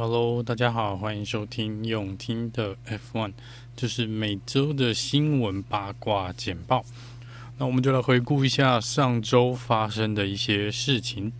Hello，大家好，欢迎收听永听的 F1，就是每周的新闻八卦简报。那我们就来回顾一下上周发生的一些事情。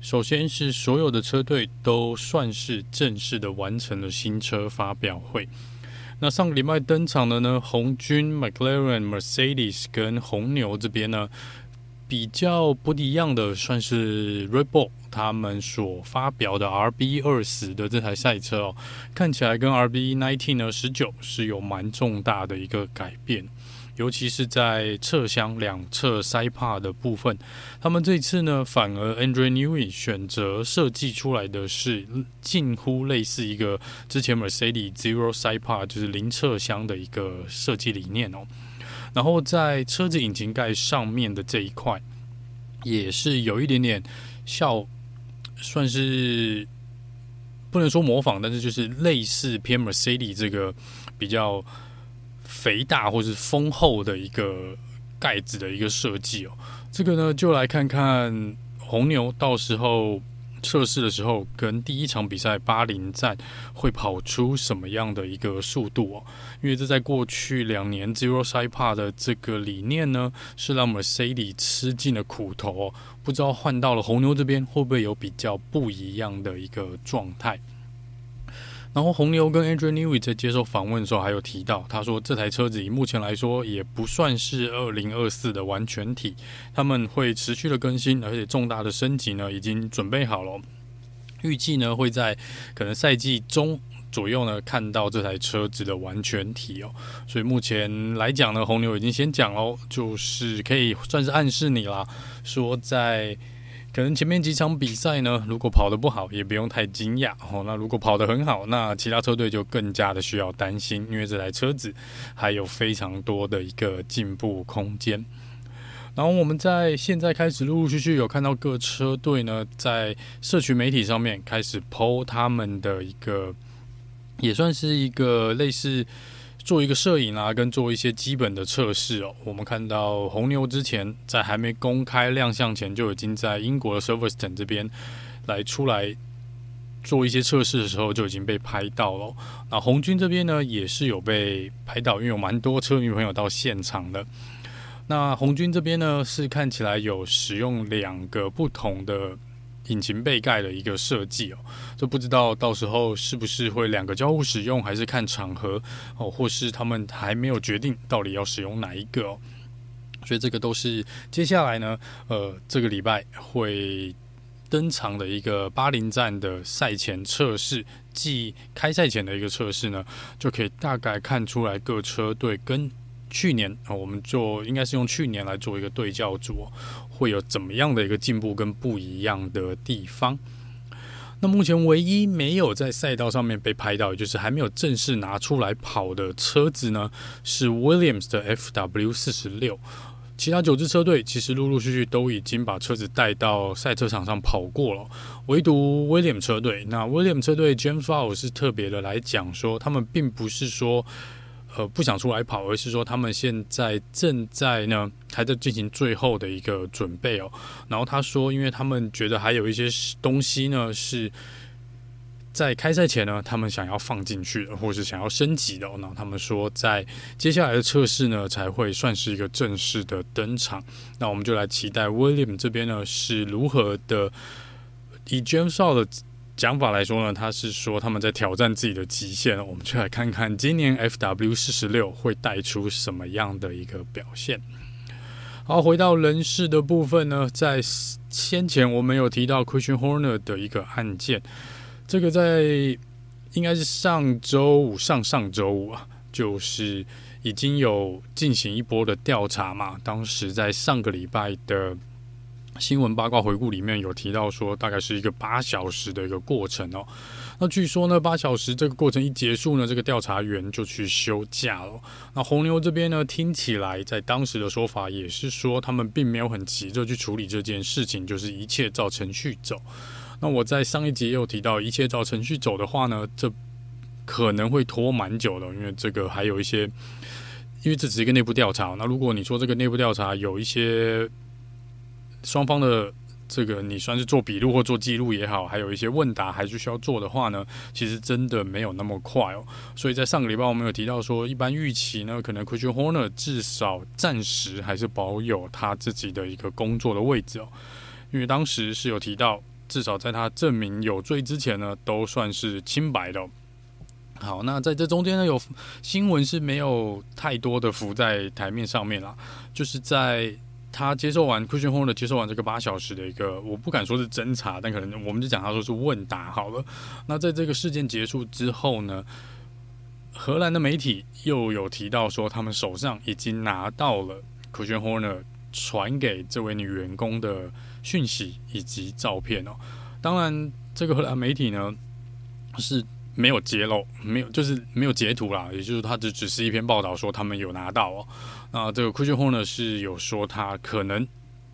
首先是所有的车队都算是正式的完成了新车发表会。那上个礼拜登场的呢，红军、McLaren、Mercedes 跟红牛这边呢，比较不一样的算是 Red Bull 他们所发表的 RB 二十的这台赛车哦，看起来跟 RB nineteen 呢十九是有蛮重大的一个改变。尤其是在侧箱两侧塞帕的部分，他们这次呢，反而 Andrew Newey 选择设计出来的是近乎类似一个之前 Mercedes Zero sipa 就是零侧箱的一个设计理念哦。然后在车子引擎盖上面的这一块，也是有一点点效，算是不能说模仿，但是就是类似偏 Mercedes 这个比较。肥大或是丰厚的一个盖子的一个设计哦，这个呢就来看看红牛到时候测试的时候，跟第一场比赛巴林站会跑出什么样的一个速度哦。因为这在过去两年 Zero Side 8的这个理念呢，是让 Mercedes 吃尽了苦头哦。不知道换到了红牛这边会不会有比较不一样的一个状态。然后红牛跟 Andrew Newey 在接受访问的时候，还有提到，他说这台车子以目前来说也不算是二零二四的完全体，他们会持续的更新，而且重大的升级呢已经准备好了，预计呢会在可能赛季中左右呢看到这台车子的完全体哦。所以目前来讲呢，红牛已经先讲哦，就是可以算是暗示你啦，说在。可能前面几场比赛呢，如果跑得不好，也不用太惊讶哦。那如果跑得很好，那其他车队就更加的需要担心，因为这台车子还有非常多的一个进步空间。然后我们在现在开始陆陆续续有看到各车队呢，在社群媒体上面开始 po 他们的一个，也算是一个类似。做一个摄影啊，跟做一些基本的测试哦。我们看到红牛之前在还没公开亮相前，就已经在英国的 Silverstone 这边来出来做一些测试的时候，就已经被拍到了。那红军这边呢，也是有被拍到，因为有蛮多车迷朋友到现场的。那红军这边呢，是看起来有使用两个不同的。引擎背盖的一个设计哦，就不知道到时候是不是会两个交互使用，还是看场合哦，或是他们还没有决定到底要使用哪一个哦，所以这个都是接下来呢，呃，这个礼拜会登场的一个巴林站的赛前测试，即开赛前的一个测试呢，就可以大概看出来各车队跟去年啊，我们就应该是用去年来做一个对照组。会有怎么样的一个进步跟不一样的地方？那目前唯一没有在赛道上面被拍到，也就是还没有正式拿出来跑的车子呢，是 Williams 的 FW 四十六。其他九支车队其实陆陆续续都已经把车子带到赛车场上跑过了，唯独 William 车队。那 William 车队 James f o w 是特别的来讲说，他们并不是说。呃，不想出来跑，而是说他们现在正在呢，还在进行最后的一个准备哦。然后他说，因为他们觉得还有一些东西呢，是在开赛前呢，他们想要放进去的，或是想要升级的哦。然后他们说，在接下来的测试呢，才会算是一个正式的登场。那我们就来期待 William 这边呢，是如何的以 James 的。讲法来说呢，他是说他们在挑战自己的极限。我们就来看看今年 FW 四十六会带出什么样的一个表现。好，回到人事的部分呢，在先前我们有提到 Christian Horner 的一个案件，这个在应该是上周五、上上周五啊，就是已经有进行一波的调查嘛。当时在上个礼拜的。新闻八卦回顾里面有提到说，大概是一个八小时的一个过程哦。那据说呢，八小时这个过程一结束呢，这个调查员就去休假了。那红牛这边呢，听起来在当时的说法也是说，他们并没有很急着去处理这件事情，就是一切照程序走。那我在上一集也有提到，一切照程序走的话呢，这可能会拖蛮久的，因为这个还有一些，因为这只是一个内部调查。那如果你说这个内部调查有一些。双方的这个你算是做笔录或做记录也好，还有一些问答还是需要做的话呢，其实真的没有那么快哦。所以在上个礼拜我们有提到说，一般预期呢，可能 Christian Horner 至少暂时还是保有他自己的一个工作的位置哦，因为当时是有提到，至少在他证明有罪之前呢，都算是清白的。好，那在这中间呢，有新闻是没有太多的浮在台面上面啦，就是在。他接受完 Christian Horner 接受完这个八小时的一个，我不敢说是侦查，但可能我们就讲他说是问答好了。那在这个事件结束之后呢，荷兰的媒体又有提到说，他们手上已经拿到了 Christian Horner 传给这位女员工的讯息以及照片哦。当然，这个荷兰媒体呢是没有揭露，没有就是没有截图啦，也就是他只只是一篇报道说他们有拿到哦。那这个 Christian Horner 是有说他可能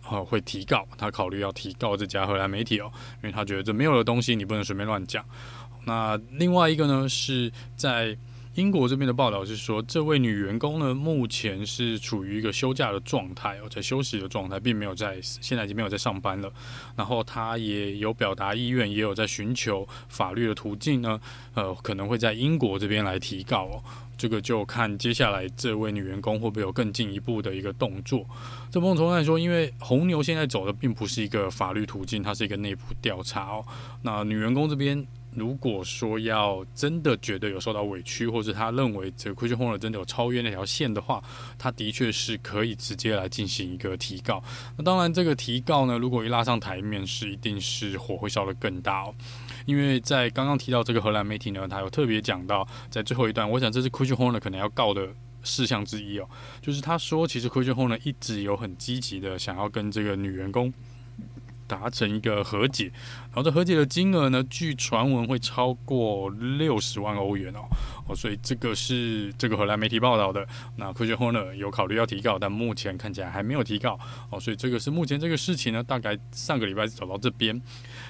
呃会提告，他考虑要提告这家荷兰媒体哦，因为他觉得这没有的东西你不能随便乱讲。那另外一个呢是在英国这边的报道是说，这位女员工呢目前是处于一个休假的状态哦，在休息的状态，并没有在现在已经没有在上班了。然后她也有表达意愿，也有在寻求法律的途径呢，呃，可能会在英国这边来提告哦。这个就看接下来这位女员工会不会有更进一步的一个动作。这某种程度来说，因为红牛现在走的并不是一个法律途径，它是一个内部调查哦。那女员工这边如果说要真的觉得有受到委屈，或者他认为这个 Christian Horner 真的有超越那条线的话，他的确是可以直接来进行一个提告。那当然，这个提告呢，如果一拉上台面，是一定是火会烧得更大哦。因为在刚刚提到这个荷兰媒体呢，他有特别讲到，在最后一段，我想这是 Christian Horner 可能要告的事项之一哦，就是他说，其实 Christian Horner 一直有很积极的想要跟这个女员工。达成一个和解，然后这和解的金额呢，据传闻会超过六十万欧元哦哦，所以这个是这个荷兰媒体报道的。那 c h r i s t i n e r 有考虑要提告，但目前看起来还没有提告哦，所以这个是目前这个事情呢，大概上个礼拜走到这边。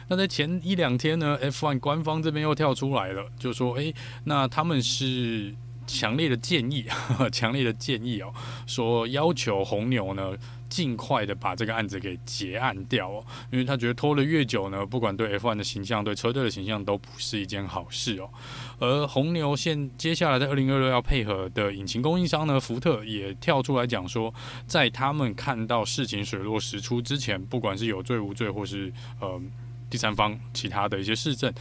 那在前一两天呢，F1 官方这边又跳出来了，就说诶，那他们是强烈的建议，强烈的建议哦，说要求红牛呢。尽快的把这个案子给结案掉哦，因为他觉得拖得越久呢，不管对 F1 的形象、对车队的形象都不是一件好事哦。而红牛现接下来在二零二六要配合的引擎供应商呢，福特也跳出来讲说，在他们看到事情水落石出之前，不管是有罪无罪，或是呃第三方其他的一些事证，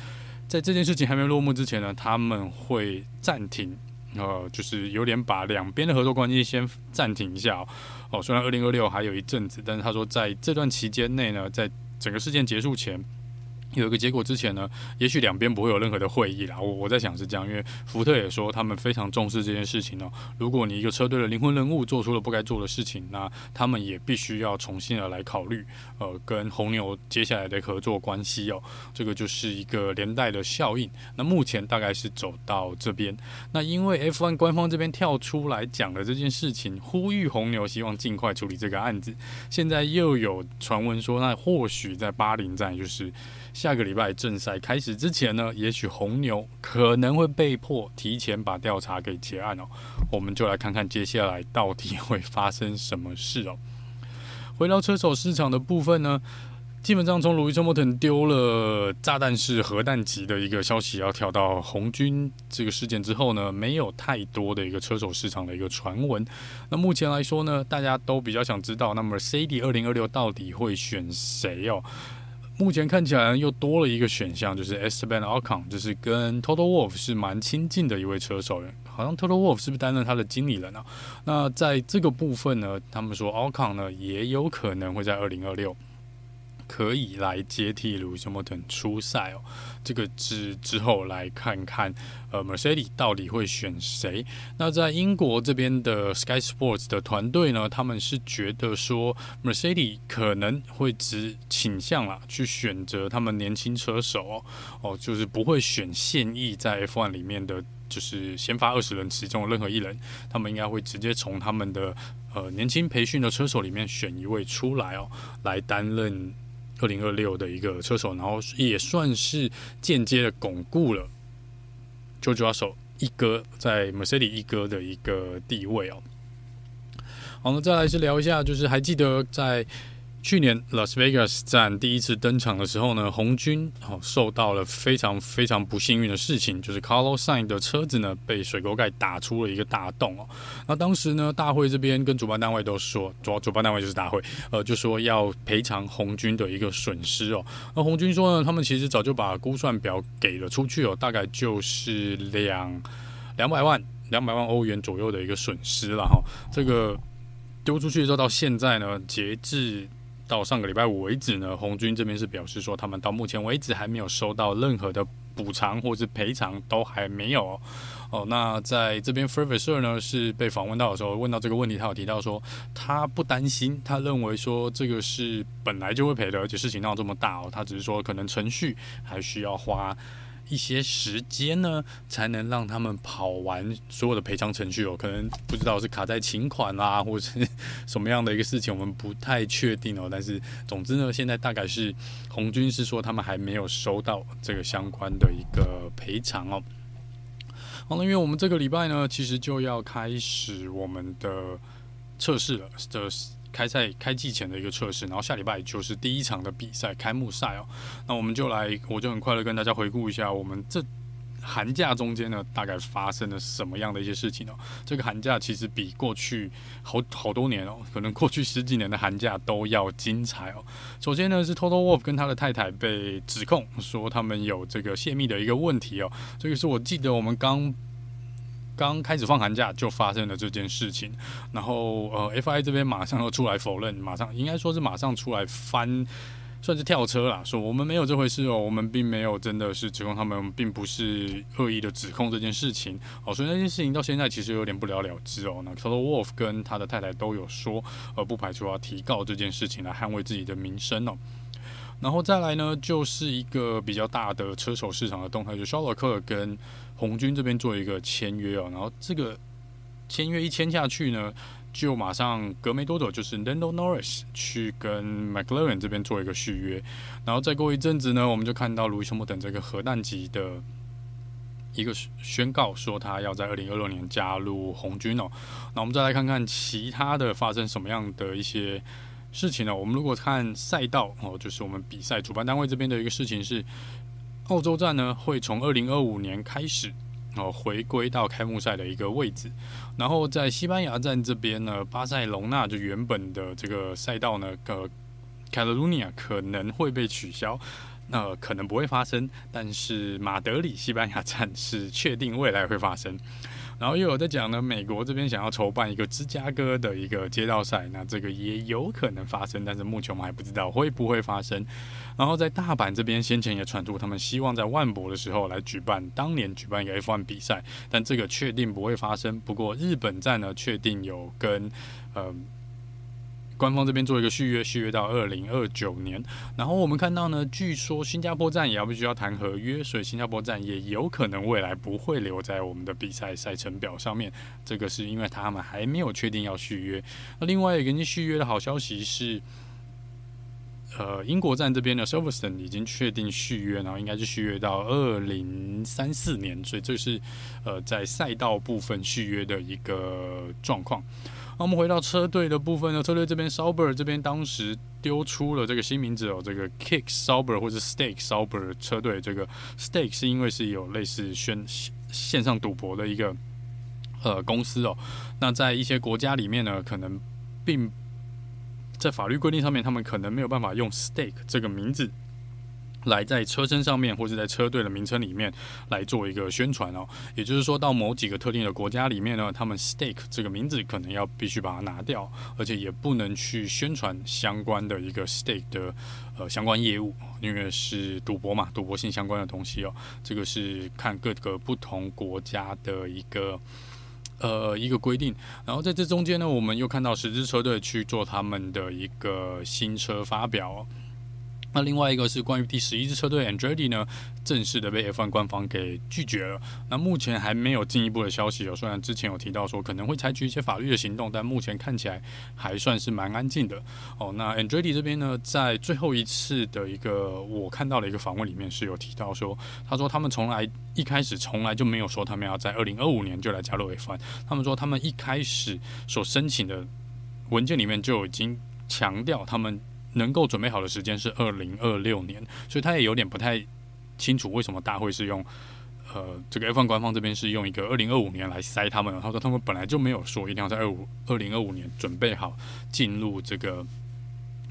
在这件事情还没落幕之前呢，他们会暂停。呃，就是有点把两边的合作关系先暂停一下哦。虽然二零二六还有一阵子，但是他说在这段期间内呢，在整个事件结束前。有一个结果之前呢，也许两边不会有任何的会议啦。我我在想是这样，因为福特也说他们非常重视这件事情哦。如果你一个车队的灵魂人物做出了不该做的事情，那他们也必须要重新的来考虑，呃，跟红牛接下来的合作关系哦。这个就是一个连带的效应。那目前大概是走到这边。那因为 F1 官方这边跳出来讲了这件事情，呼吁红牛希望尽快处理这个案子。现在又有传闻说，那或许在巴林站就是。下个礼拜正赛开始之前呢，也许红牛可能会被迫提前把调查给结案哦。我们就来看看接下来到底会发生什么事哦。回到车手市场的部分呢，基本上从路易斯·莫腾丢了炸弹式核弹级的一个消息，要跳到红军这个事件之后呢，没有太多的一个车手市场的一个传闻。那目前来说呢，大家都比较想知道，那么 C D 二零二六到底会选谁哦？目前看起来又多了一个选项，就是 Esteban Ocon，就是跟 Total Wolf 是蛮亲近的一位车手，好像 Total Wolff 是不是担任他的经理人啊？那在这个部分呢，他们说 Ocon 呢也有可能会在二零二六。可以来接替鲁西·莫腾出赛哦，这个之之后来看看，呃，Mercedes 到底会选谁？那在英国这边的 Sky Sports 的团队呢，他们是觉得说 Mercedes 可能会只倾向啦去选择他们年轻车手哦，哦，就是不会选现役在 F1 里面的就是先发二十人其中的任何一人，他们应该会直接从他们的呃年轻培训的车手里面选一位出来哦，来担任。二零二六的一个车手，然后也算是间接的巩固了 George Russell 一哥在 Mercedes 一哥的一个地位哦。好，那再来是聊一下，就是还记得在去年 Las Vegas 站第一次登场的时候呢，红军哦受到了非常非常不幸运的事情，就是 Carlos Sain 的车子呢被水沟盖打出了一个大洞哦。那当时呢，大会这边跟主办单位都说，主主办单位就是大会，呃，就说要赔偿红军的一个损失哦。那红军说呢，他们其实早就把估算表给了出去哦，大概就是两两百万两百万欧元左右的一个损失了哈。这个丢出去之后到现在呢，截至到上个礼拜五为止呢，红军这边是表示说，他们到目前为止还没有收到任何的补偿或是赔偿，都还没有哦。那在这边 Fred Vasseur 呢是被访问到的时候，问到这个问题，他有提到说，他不担心，他认为说这个是本来就会赔的，而且事情闹这么大哦，他只是说可能程序还需要花。一些时间呢，才能让他们跑完所有的赔偿程序哦。可能不知道是卡在请款啦，或者是什么样的一个事情，我们不太确定哦。但是总之呢，现在大概是红军是说他们还没有收到这个相关的一个赔偿哦。好了，因为我们这个礼拜呢，其实就要开始我们的测试了，这是。开赛开季前的一个测试，然后下礼拜就是第一场的比赛开幕赛哦。那我们就来，我就很快的跟大家回顾一下，我们这寒假中间呢，大概发生了什么样的一些事情哦。这个寒假其实比过去好好多年哦，可能过去十几年的寒假都要精彩哦。首先呢，是 Toto Wolf 跟他的太太被指控说他们有这个泄密的一个问题哦。这个是我记得我们刚。刚开始放寒假就发生了这件事情，然后呃，FI 这边马上又出来否认，马上应该说是马上出来翻，算是跳车啦，说我们没有这回事哦，我们并没有真的是指控他们，并不是恶意的指控这件事情哦，所以那件事情到现在其实有点不了了之哦。那 Toto Wolff 跟他的太太都有说，呃，不排除要提告这件事情来捍卫自己的名声哦。然后再来呢，就是一个比较大的车手市场的动态，就肖洛克跟。红军这边做一个签约哦，然后这个签约一签下去呢，就马上隔没多久，就是 Lando Norris 去跟 McLaren 这边做一个续约，然后再过一阵子呢，我们就看到路易斯·莫等这个核弹级的一个宣告，说他要在二零二六年加入红军哦。那我们再来看看其他的发生什么样的一些事情呢？我们如果看赛道哦，就是我们比赛主办单位这边的一个事情是。澳洲站呢，会从二零二五年开始哦，回归到开幕赛的一个位置。然后在西班牙站这边呢，巴塞隆纳就原本的这个赛道呢，呃，Catalunya 可能会被取消，那、可能不会发生。但是马德里西班牙站是确定未来会发生。然后又有在讲呢，美国这边想要筹办一个芝加哥的一个街道赛，那这个也有可能发生，但是目前我们还不知道会不会发生。然后在大阪这边，先前也传出他们希望在万博的时候来举办当年举办一个 F1 比赛，但这个确定不会发生。不过日本站呢，确定有跟呃。官方这边做一个续约，续约到二零二九年。然后我们看到呢，据说新加坡站也要必须要谈合约，所以新加坡站也有可能未来不会留在我们的比赛赛程表上面。这个是因为他们还没有确定要续约。那另外一个续约的好消息是，呃，英国站这边的 Silverstone 已经确定续约，然后应该是续约到二零三四年，所以这是呃在赛道部分续约的一个状况。那我们回到车队的部分呢？车队这边，Sauber 这边当时丢出了这个新名字哦，这个 Kick Sauber 或者 Stake Sauber 车队。这个 Stake 是因为是有类似宣线上赌博的一个呃公司哦。那在一些国家里面呢，可能并在法律规定上面，他们可能没有办法用 Stake 这个名字。来在车身上面，或者在车队的名称里面来做一个宣传哦。也就是说，到某几个特定的国家里面呢，他们 stake 这个名字可能要必须把它拿掉，而且也不能去宣传相关的一个 stake 的呃相关业务，因为是赌博嘛，赌博性相关的东西哦。这个是看各个不同国家的一个呃一个规定。然后在这中间呢，我们又看到十支车队去做他们的一个新车发表。那另外一个是关于第十一支车队 Andretti 呢，正式的被 F1 官方给拒绝了。那目前还没有进一步的消息哦。虽然之前有提到说可能会采取一些法律的行动，但目前看起来还算是蛮安静的哦。那 Andretti 这边呢，在最后一次的一个我看到的一个访问里面是有提到说，他说他们从来一开始从来就没有说他们要在二零二五年就来加入 F1。他们说他们一开始所申请的文件里面就已经强调他们。能够准备好的时间是二零二六年，所以他也有点不太清楚为什么大会是用呃这个 F1 官方这边是用一个二零二五年来塞他们。他说他们本来就没有说一定要在二五二零二五年准备好进入这个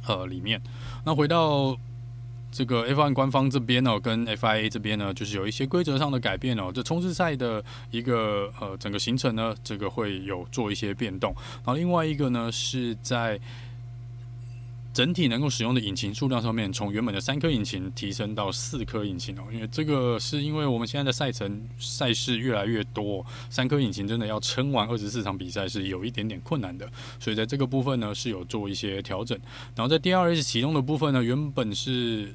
呃里面。那回到。这个 F1 官方这边呢，跟 FIA 这边呢，就是有一些规则上的改变哦。这冲刺赛的一个呃整个行程呢，这个会有做一些变动。然后另外一个呢，是在整体能够使用的引擎数量上面，从原本的三颗引擎提升到四颗引擎哦。因为这个是因为我们现在的赛程赛事越来越多，三颗引擎真的要撑完二十四场比赛是有一点点困难的。所以在这个部分呢，是有做一些调整。然后在 DRS 启动的部分呢，原本是。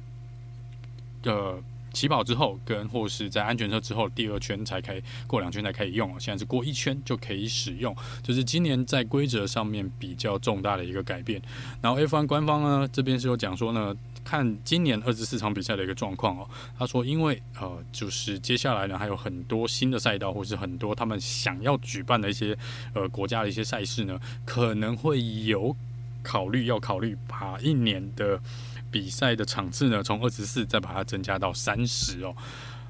的起跑之后，跟或是在安全车之后第二圈才可以过两圈才可以用，现在是过一圈就可以使用，就是今年在规则上面比较重大的一个改变。然后 F1 官方呢这边是有讲说呢，看今年二十四场比赛的一个状况哦，他说因为呃就是接下来呢还有很多新的赛道，或是很多他们想要举办的一些呃国家的一些赛事呢，可能会有考虑要考虑把一年的。比赛的场次呢，从二十四再把它增加到三十哦。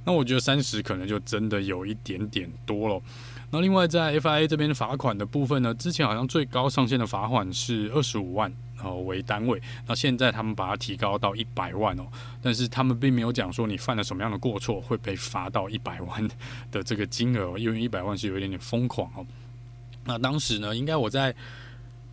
那我觉得三十可能就真的有一点点多了。那另外在 FIA 这边罚款的部分呢，之前好像最高上限的罚款是二十五万哦为单位，那现在他们把它提高到一百万哦。但是他们并没有讲说你犯了什么样的过错会被罚到一百万的这个金额，因为一百万是有一点点疯狂哦。那当时呢，应该我在。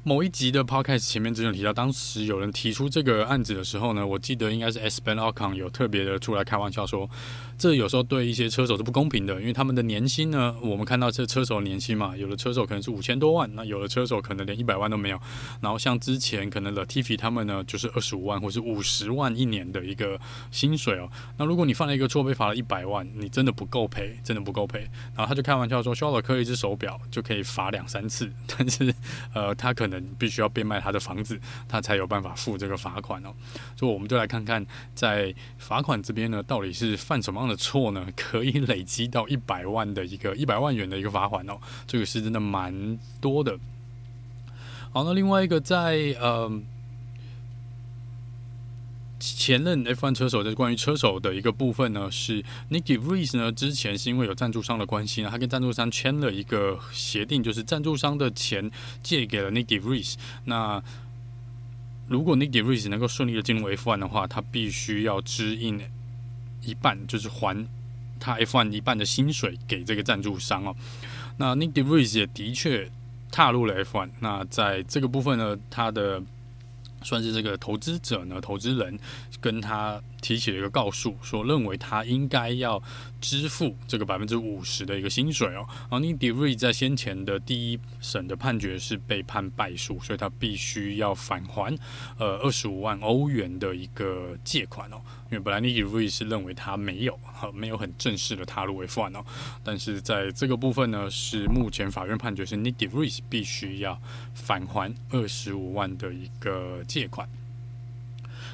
某一集的 podcast 前面之前提到，当时有人提出这个案子的时候呢，我记得应该是 S. Ben Ocon 有特别的出来开玩笑说，这有时候对一些车手是不公平的，因为他们的年薪呢，我们看到这车手年薪嘛，有的车手可能是五千多万，那有的车手可能连一百万都没有。然后像之前可能 Latifi 他们呢，就是二十五万或是五十万一年的一个薪水哦。那如果你犯了一个错被罚了一百万，你真的不够赔，真的不够赔。然后他就开玩笑说，肖尔克一只手表就可以罚两三次，但是呃，他可能。必须要变卖他的房子，他才有办法付这个罚款哦。所以我们就来看看，在罚款这边呢，到底是犯什么的错呢？可以累积到一百万的一个一百万元的一个罚款哦。这个是真的蛮多的。好，那另外一个在呃。前任 F1 车手，就是关于车手的一个部分呢，是 Nyck de Vries 呢，之前是因为有赞助商的关系呢，他跟赞助商签了一个协定，就是赞助商的钱借给了 Nyck de Vries。那如果 Nyck de Vries 能够顺利的进入 F1 的话，他必须要支应一半，就是还他 F1 一半的薪水给这个赞助商哦。那 Nick de Vries 也的确踏入了 F1。那在这个部分呢，他的。算是这个投资者呢，投资人跟他提起了一个告诉，说认为他应该要支付这个百分之五十的一个薪水哦。而 Nyck de Vries 在先前的第一审的判决是被判败诉，所以他必须要返还呃二十五万欧元的一个借款哦。因为本来 Nyck de Vries 是认为他没有没有很正式的踏入 F1 哦，但是在这个部分呢，是目前法院判决是 Nyck de Vries 必须要返还二十五万的一个借款。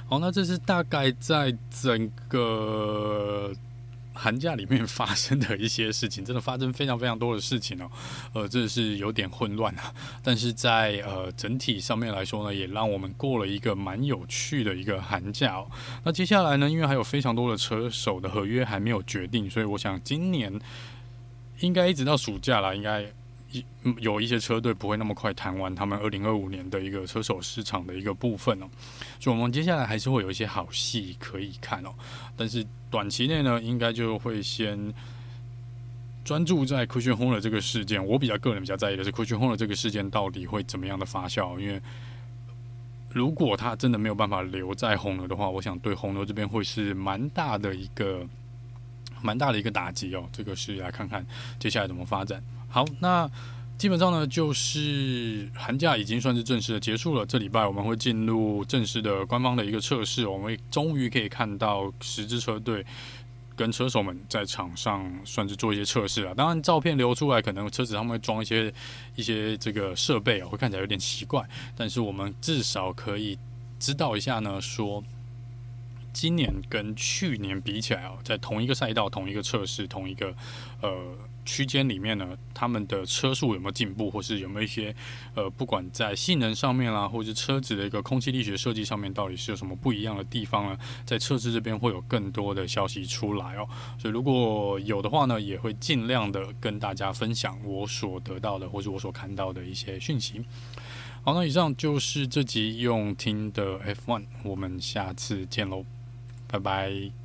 好，那这是大概在整个寒假里面 发生的一些事情，真的发生非常非常多的事情哦，呃，这是有点混乱啊。但是在呃整体上面来说呢，也让我们过了一个蛮有趣的一个寒假哦。那接下来呢，因为还有非常多的车手的合约还没有决定，所以我想今年应该一直到暑假了，应该。有一些车队不会那么快谈完他们二零二五年的一个车手市场的一个部分哦，所以我们接下来还是会有一些好戏可以看哦。但是短期内呢，应该就会先专注在 Christian Horner 这个事件。我比较个人比较在意的是 Christian Horner 这个事件到底会怎么样的发酵，因为如果他真的没有办法留在红牛的话，我想对红牛这边会是蛮大的一个蛮大的一个打击哦。这个是来看看接下来怎么发展。好，那基本上呢，就是寒假已经算是正式的结束了。这礼拜我们会进入正式的官方的一个测试，我们终于可以看到十支车队跟车手们在场上算是做一些测试了。当然，照片流出来，可能车子上面装一些一些这个设备啊，会看起来有点奇怪。但是我们至少可以知道一下呢，说今年跟去年比起来啊，在同一个赛道、同一个测试、同一个呃。区间里面呢，他们的车速有没有进步，或是有没有一些呃，不管在性能上面啦，或者是车子的一个空气力学设计上面，到底是有什么不一样的地方呢？在测试这边会有更多的消息出来哦。所以如果有的话呢，也会尽量的跟大家分享我所得到的，或是我所看到的一些讯息。好，那以上就是这集用听的 F1，我们下次见喽，拜拜。